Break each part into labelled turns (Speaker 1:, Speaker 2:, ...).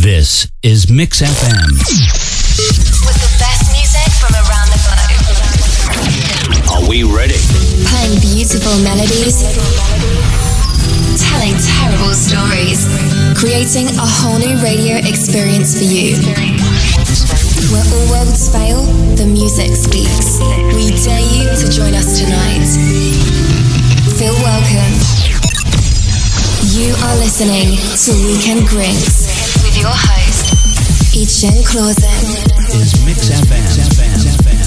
Speaker 1: This is Mix FM.
Speaker 2: With the best music from around the globe.
Speaker 1: Are we ready?
Speaker 2: Playing beautiful melodies. Telling terrible stories. Creating a whole new radio experience for you. Where all worlds fail, the music speaks. We dare you to join us tonight. Feel welcome. You are listening to Weekend Grinks with your host, Etienne Clausen.
Speaker 1: Mix FM.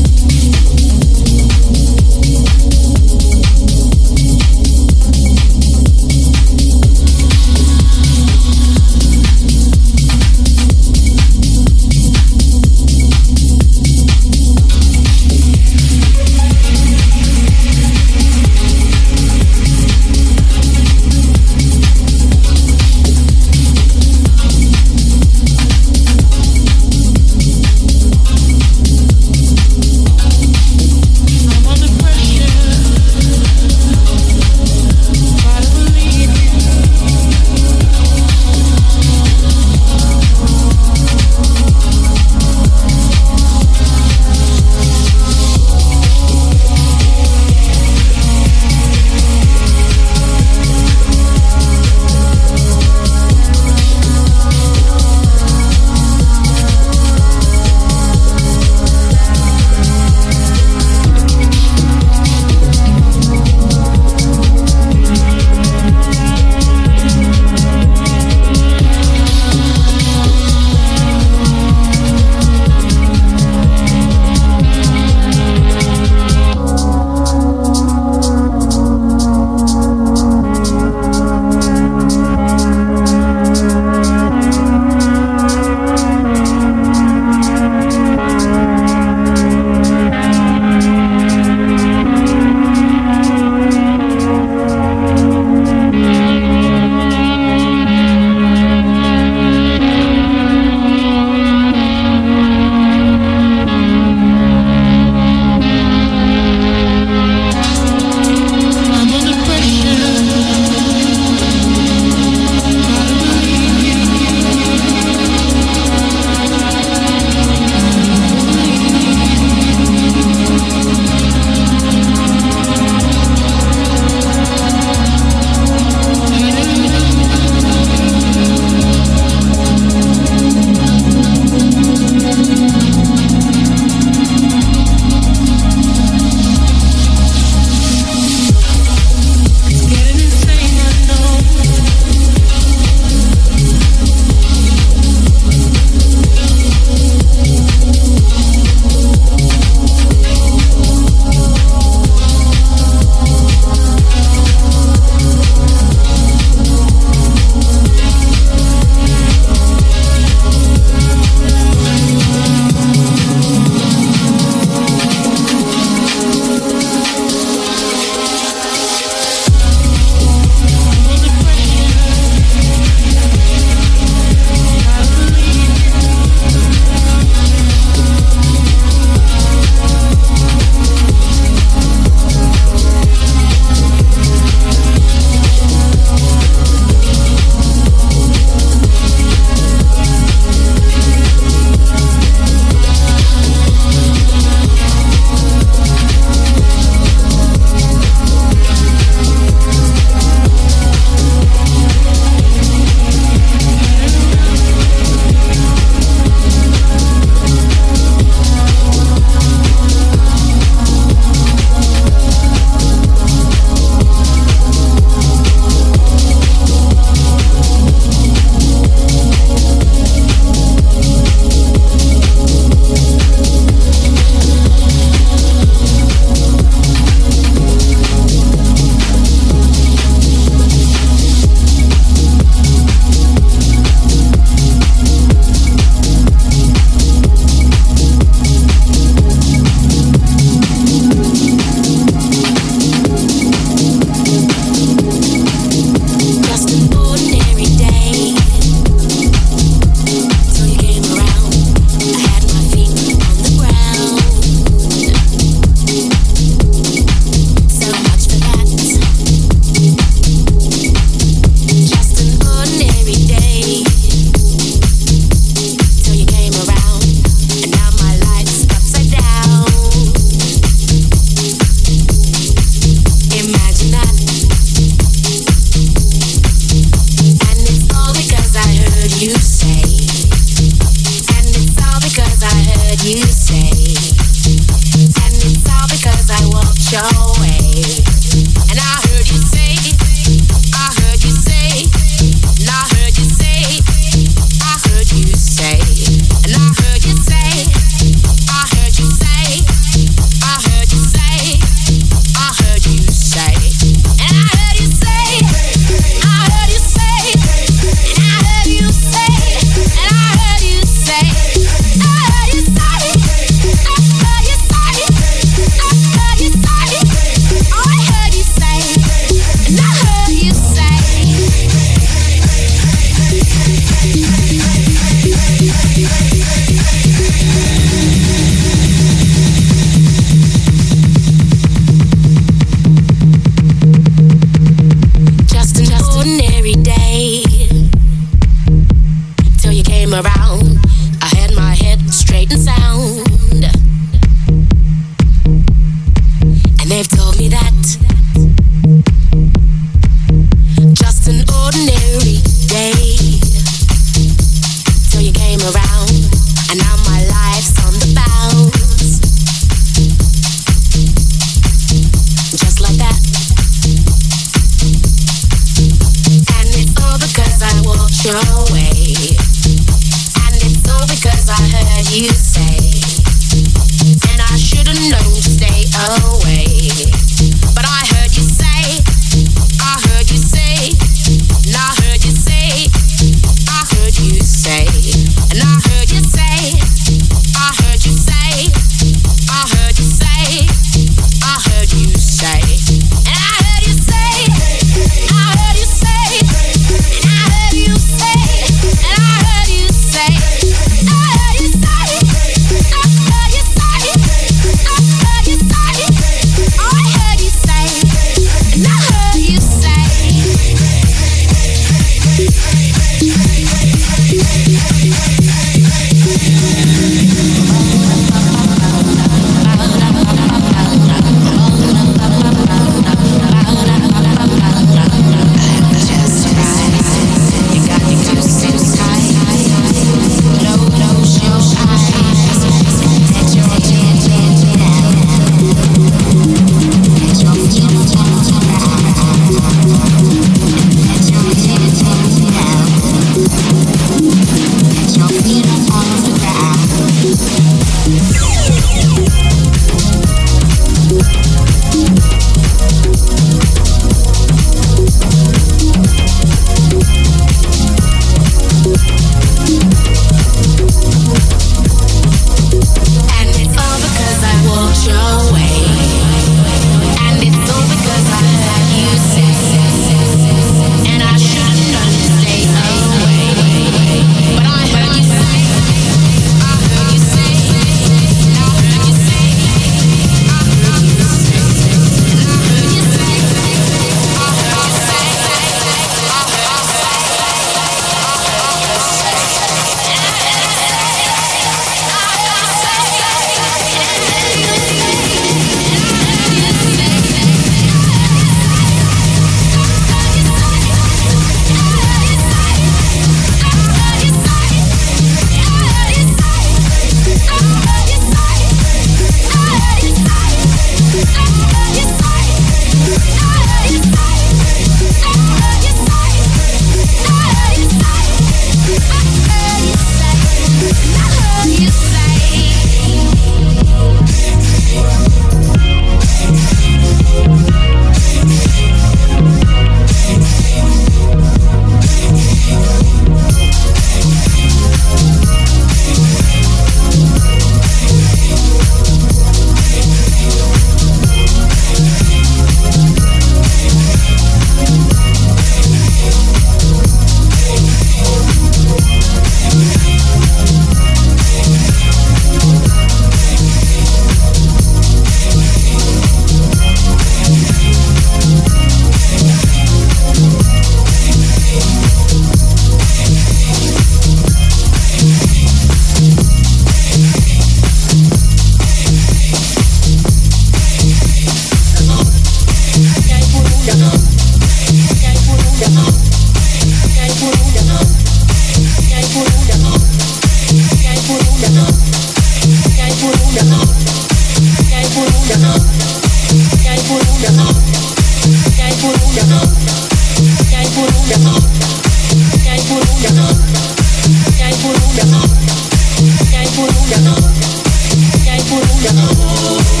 Speaker 3: Cámara